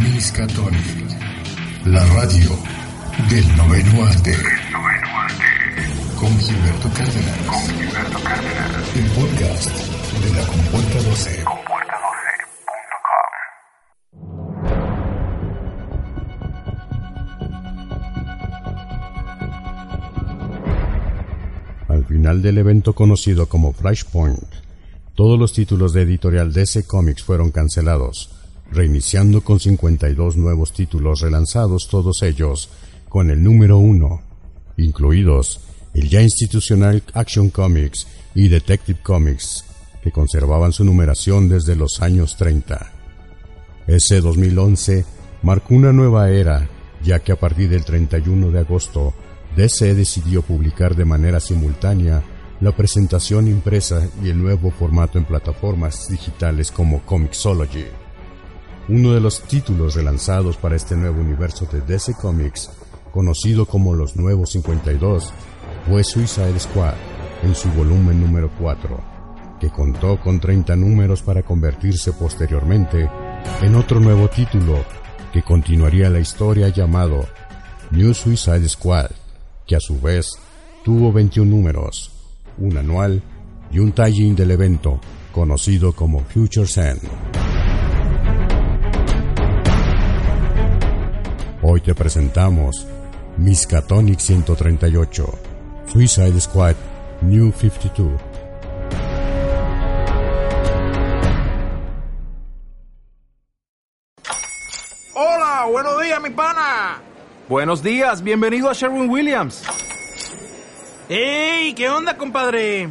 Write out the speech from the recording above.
Miskatonic, la radio del noveno arte. Con Gilberto Cárdenas. El podcast de la Compuerta 12. Al final del evento conocido como Flashpoint, todos los títulos de editorial DC Comics fueron cancelados, reiniciando con 52 nuevos títulos relanzados todos ellos con el número 1, incluidos el ya institucional Action Comics y Detective Comics, que conservaban su numeración desde los años 30. Ese 2011 marcó una nueva era, ya que a partir del 31 de agosto, DC decidió publicar de manera simultánea la presentación impresa y el nuevo formato en plataformas digitales como Comixology. Uno de los títulos relanzados para este nuevo universo de DC Comics, conocido como los Nuevos 52, fue Suicide Squad en su volumen número 4, que contó con 30 números para convertirse posteriormente en otro nuevo título que continuaría la historia llamado New Suicide Squad, que a su vez tuvo 21 números, un anual y un tie del evento conocido como Future End. Hoy te presentamos Miskatonic 138, Suicide Squad New 52. Hola, buenos días, mi pana. Buenos días, bienvenido a Sherwin Williams. ¡Ey! ¿Qué onda, compadre?